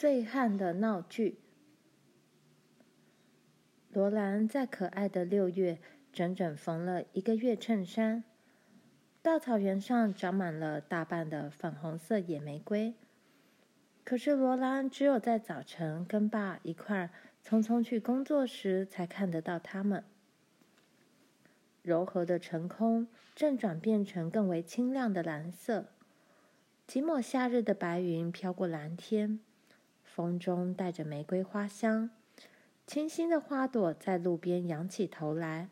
醉汉的闹剧。罗兰在可爱的六月整整缝了一个月衬衫。大草原上长满了大半的粉红色野玫瑰，可是罗兰只有在早晨跟爸一块儿匆匆去工作时才看得到它们。柔和的晨空正转变成更为清亮的蓝色，几抹夏日的白云飘过蓝天，风中带着玫瑰花香，清新的花朵在路边仰起头来，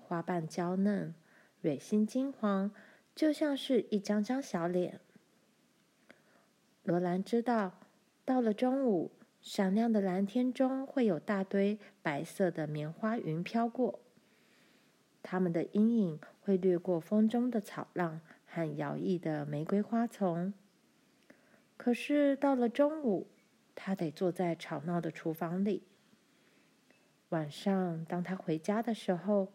花瓣娇嫩。蕊心金黄，就像是一张张小脸。罗兰知道，到了中午，闪亮的蓝天中会有大堆白色的棉花云飘过，它们的阴影会掠过风中的草浪和摇曳的玫瑰花丛。可是到了中午，他得坐在吵闹的厨房里。晚上，当他回家的时候，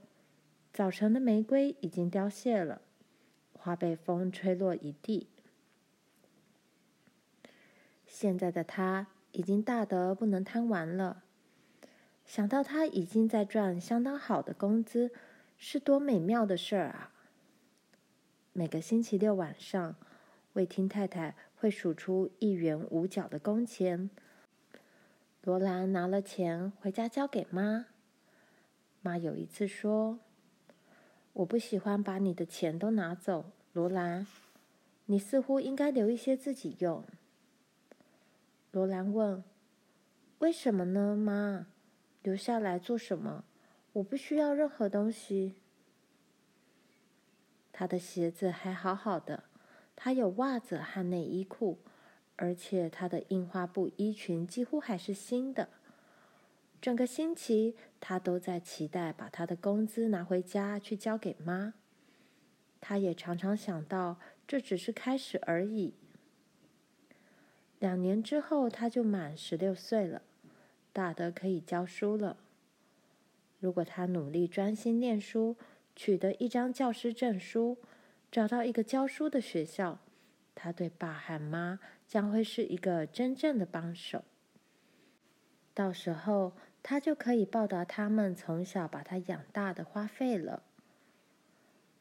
早晨的玫瑰已经凋谢了，花被风吹落一地。现在的他已经大得不能贪玩了。想到他已经在赚相当好的工资，是多美妙的事儿啊！每个星期六晚上，魏听太太会数出一元五角的工钱。罗兰拿了钱回家交给妈。妈有一次说。我不喜欢把你的钱都拿走，罗兰。你似乎应该留一些自己用。罗兰问：“为什么呢，妈？留下来做什么？我不需要任何东西。”他的鞋子还好好的，他有袜子和内衣裤，而且他的印花布衣裙几乎还是新的。整个星期，他都在期待把他的工资拿回家去交给妈。他也常常想到，这只是开始而已。两年之后，他就满十六岁了，大得可以教书了。如果他努力专心念书，取得一张教师证书，找到一个教书的学校，他对爸和妈将会是一个真正的帮手。到时候，他就可以报答他们从小把他养大的花费了。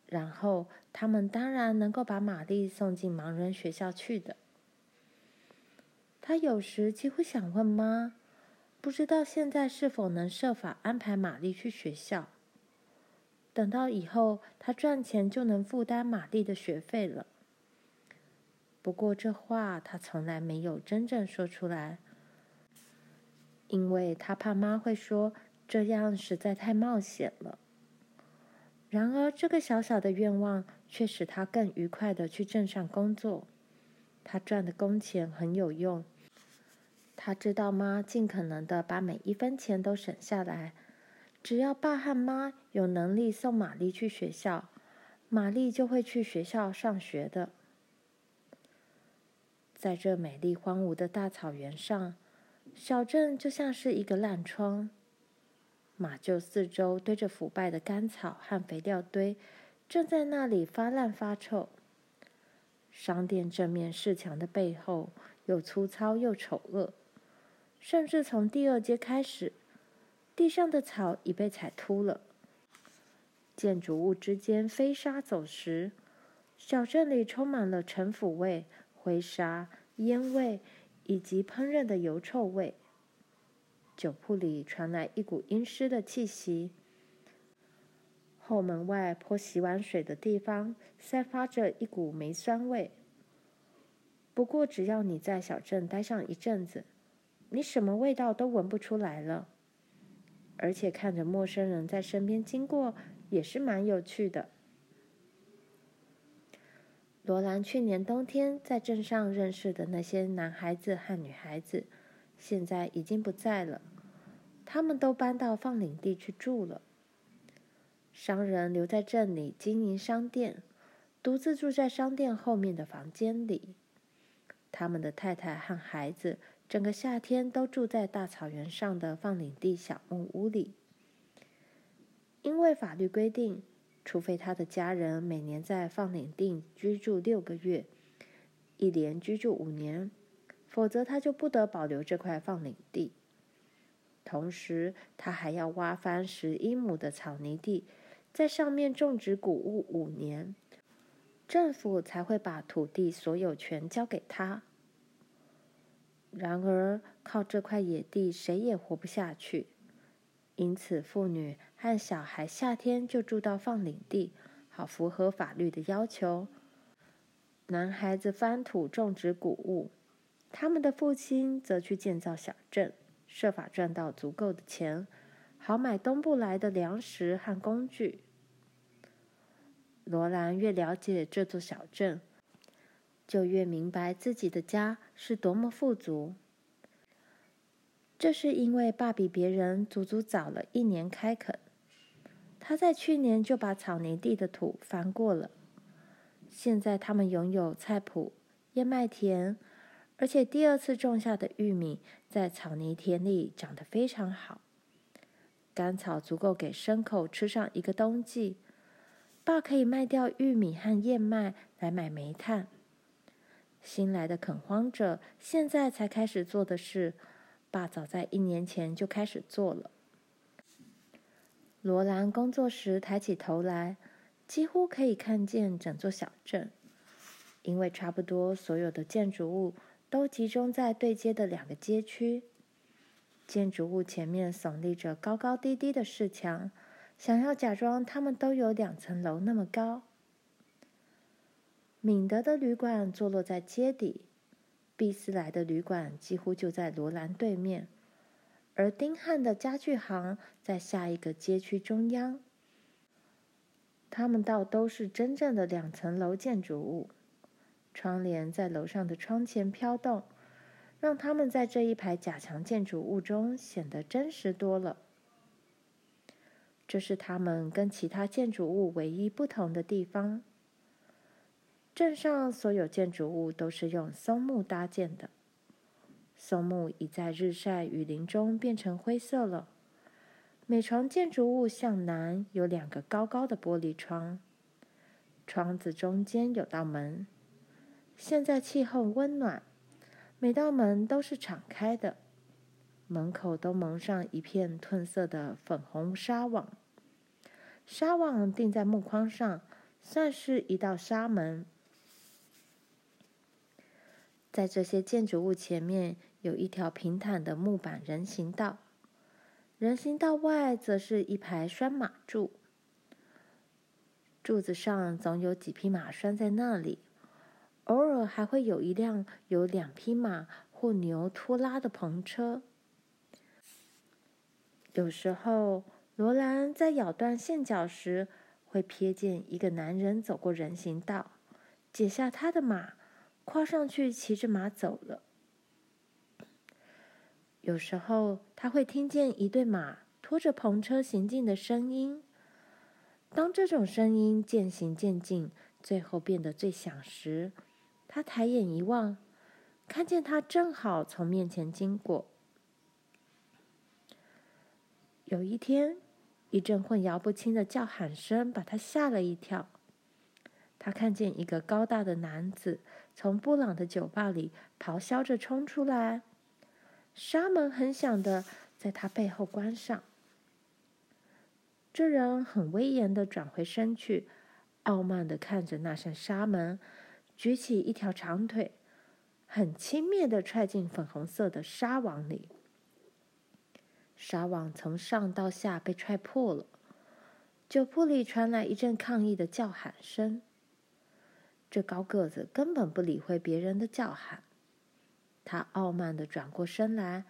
然后，他们当然能够把玛丽送进盲人学校去的。他有时几乎想问妈，不知道现在是否能设法安排玛丽去学校。等到以后，他赚钱就能负担玛丽的学费了。不过，这话他从来没有真正说出来。因为他怕妈会说这样实在太冒险了。然而，这个小小的愿望却使他更愉快的去镇上工作。他赚的工钱很有用。他知道妈尽可能的把每一分钱都省下来。只要爸和妈有能力送玛丽去学校，玛丽就会去学校上学的。在这美丽荒芜的大草原上。小镇就像是一个烂疮，马厩四周堆着腐败的干草和肥料堆，正在那里发烂发臭。商店正面市墙的背后又粗糙又丑恶，甚至从第二街开始，地上的草已被踩秃了。建筑物之间飞沙走石，小镇里充满了尘腐味、灰沙、烟味。以及烹饪的油臭味，酒铺里传来一股阴湿的气息。后门外泼洗碗水的地方散发着一股霉酸味。不过，只要你在小镇待上一阵子，你什么味道都闻不出来了。而且看着陌生人在身边经过，也是蛮有趣的。罗兰去年冬天在镇上认识的那些男孩子和女孩子，现在已经不在了。他们都搬到放领地去住了。商人留在镇里经营商店，独自住在商店后面的房间里。他们的太太和孩子整个夏天都住在大草原上的放领地小木屋里，因为法律规定。除非他的家人每年在放领地居住六个月，一连居住五年，否则他就不得保留这块放领地。同时，他还要挖翻十英亩的草泥地，在上面种植谷物五年，政府才会把土地所有权交给他。然而，靠这块野地，谁也活不下去。因此，妇女和小孩夏天就住到放领地，好符合法律的要求。男孩子翻土种植谷物，他们的父亲则去建造小镇，设法赚到足够的钱，好买东部来的粮食和工具。罗兰越了解这座小镇，就越明白自己的家是多么富足。这是因为爸比别人足足早了一年开垦，他在去年就把草泥地的土翻过了。现在他们拥有菜圃、燕麦田，而且第二次种下的玉米在草泥田里长得非常好，干草足够给牲口吃上一个冬季。爸可以卖掉玉米和燕麦来买煤炭。新来的垦荒者现在才开始做的事，爸早在一年前就开始做了。罗兰工作时抬起头来，几乎可以看见整座小镇，因为差不多所有的建筑物都集中在对街的两个街区。建筑物前面耸立着高高低低的市墙。想要假装它们都有两层楼那么高。敏德的旅馆坐落在街底，毕斯莱的旅馆几乎就在罗兰对面，而丁汉的家具行在下一个街区中央。他们倒都是真正的两层楼建筑物，窗帘在楼上的窗前飘动，让他们在这一排假墙建筑物中显得真实多了。这是他们跟其他建筑物唯一不同的地方。镇上所有建筑物都是用松木搭建的，松木已在日晒雨淋中变成灰色了。每幢建筑物向南有两个高高的玻璃窗，窗子中间有道门。现在气候温暖，每道门都是敞开的。门口都蒙上一片褪色的粉红纱网，纱网钉在木框上，算是一道纱门。在这些建筑物前面有一条平坦的木板人行道，人行道外则是一排拴马柱，柱子上总有几匹马拴在那里，偶尔还会有一辆由两匹马或牛拖拉的篷车。有时候，罗兰在咬断线脚时，会瞥见一个男人走过人行道，解下他的马，跨上去，骑着马走了。有时候，他会听见一对马拖着篷车行进的声音。当这种声音渐行渐近，最后变得最响时，他抬眼一望，看见他正好从面前经过。有一天，一阵混淆不清的叫喊声把他吓了一跳。他看见一个高大的男子从布朗的酒吧里咆哮着冲出来，纱门很响的在他背后关上。这人很威严的转回身去，傲慢的看着那扇纱门，举起一条长腿，很轻蔑的踹进粉红色的纱网里。纱网从上到下被踹破了，酒铺里传来一阵抗议的叫喊声。这高个子根本不理会别人的叫喊，他傲慢地转过身来，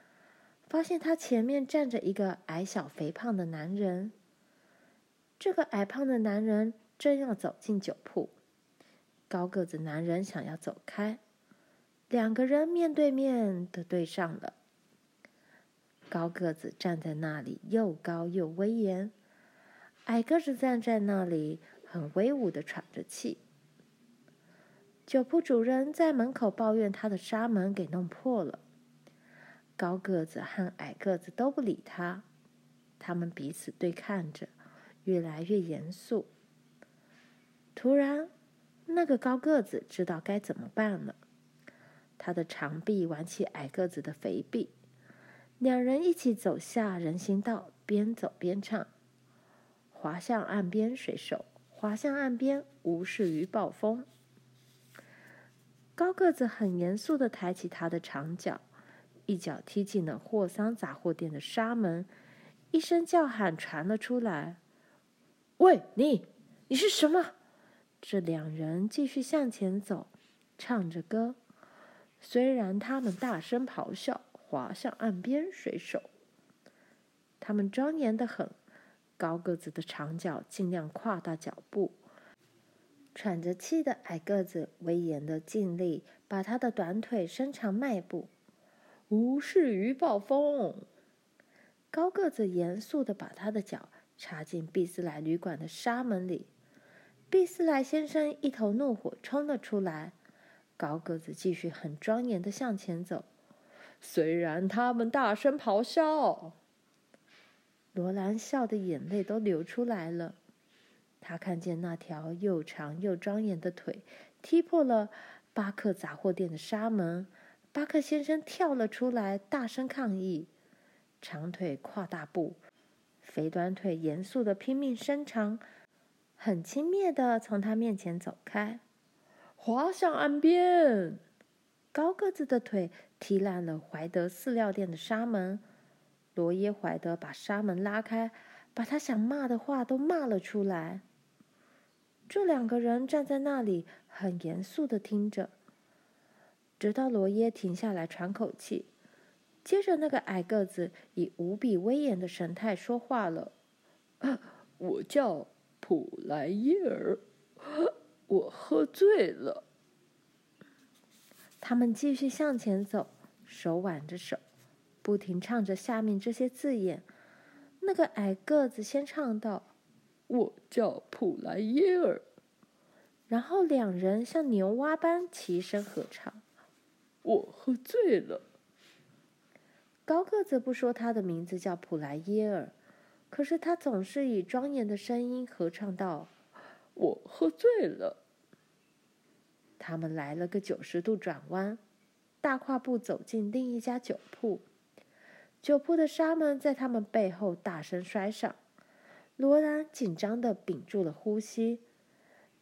发现他前面站着一个矮小肥胖的男人。这个矮胖的男人正要走进酒铺，高个子男人想要走开，两个人面对面的对上了。高个子站在那里，又高又威严；矮个子站在那里，很威武的喘着气。酒铺主人在门口抱怨他的纱门给弄破了。高个子和矮个子都不理他，他们彼此对看着，越来越严肃。突然，那个高个子知道该怎么办了。他的长臂挽起矮个子的肥臂，两人一起走下人行道，边走边唱：“滑向岸边，水手，滑向岸边，无视于暴风。”高个子很严肃地抬起他的长脚，一脚踢进了霍桑杂货店的纱门，一声叫喊传了出来：“喂，你，你是什么？”这两人继续向前走，唱着歌。虽然他们大声咆哮，滑向岸边，水手。他们庄严得很，高个子的长脚尽量跨大脚步，喘着气的矮个子威严地尽力把他的短腿伸长迈步，无视于暴风。高个子严肃地把他的脚插进毕斯莱旅馆的纱门里，毕斯莱先生一头怒火冲了出来。高个子继续很庄严地向前走，虽然他们大声咆哮。罗兰笑得眼泪都流出来了。他看见那条又长又庄严的腿踢破了巴克杂货店的纱门，巴克先生跳了出来，大声抗议。长腿跨大步，肥短腿严肃地拼命伸长，很轻蔑地从他面前走开。滑向岸边，高个子的腿踢烂了怀德饲料店的纱门。罗耶怀德把纱门拉开，把他想骂的话都骂了出来。这两个人站在那里，很严肃的听着，直到罗耶停下来喘口气。接着，那个矮个子以无比威严的神态说话了：“我叫普莱耶尔。”我喝醉了。他们继续向前走，手挽着手，不停唱着下面这些字眼。那个矮个子先唱道：“我叫普莱耶尔。”然后两人像牛蛙般齐声合唱：“我喝醉了。”高个子不说他的名字叫普莱耶尔，可是他总是以庄严的声音合唱道。我喝醉了。他们来了个九十度转弯，大跨步走进另一家酒铺。酒铺的纱门在他们背后大声摔上。罗兰紧张的屏住了呼吸，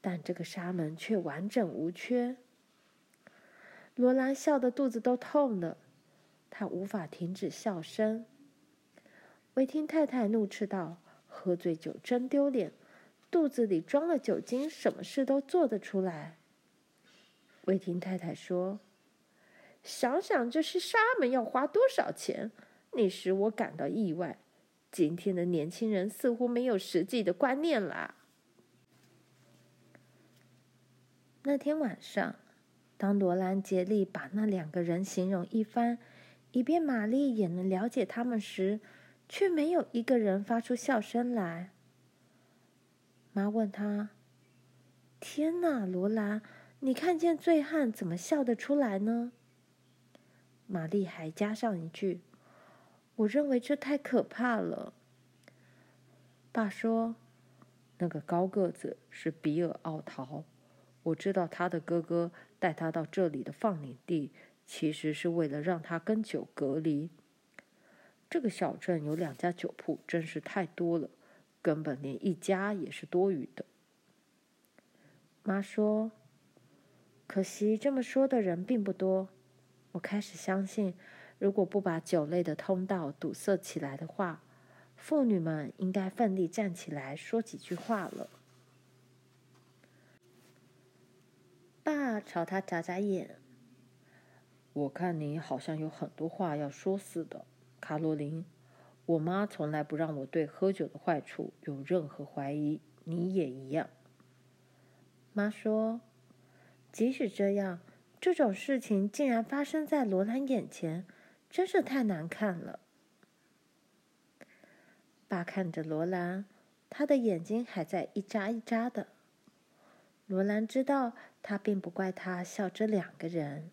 但这个纱门却完整无缺。罗兰笑得肚子都痛了，他无法停止笑声。维汀太太怒斥道：“喝醉酒真丢脸！”肚子里装了酒精，什么事都做得出来。魏婷太太说：“想想这些纱门要花多少钱，你使我感到意外。今天的年轻人似乎没有实际的观念啦。”那天晚上，当罗兰竭力把那两个人形容一番，以便玛丽也能了解他们时，却没有一个人发出笑声来。妈问他：“天哪，罗兰，你看见醉汉怎么笑得出来呢？”玛丽还加上一句：“我认为这太可怕了。”爸说：“那个高个子是比尔奥陶，我知道他的哥哥带他到这里的放领地，其实是为了让他跟酒隔离。这个小镇有两家酒铺，真是太多了。”根本连一家也是多余的。妈说：“可惜这么说的人并不多。我开始相信，如果不把酒类的通道堵塞起来的话，妇女们应该奋力站起来说几句话了。”爸朝他眨眨眼：“我看你好像有很多话要说似的，卡罗琳。”我妈从来不让我对喝酒的坏处有任何怀疑，你也一样。妈说：“即使这样，这种事情竟然发生在罗兰眼前，真是太难看了。”爸看着罗兰，他的眼睛还在一眨一眨的。罗兰知道，他并不怪他笑这两个人。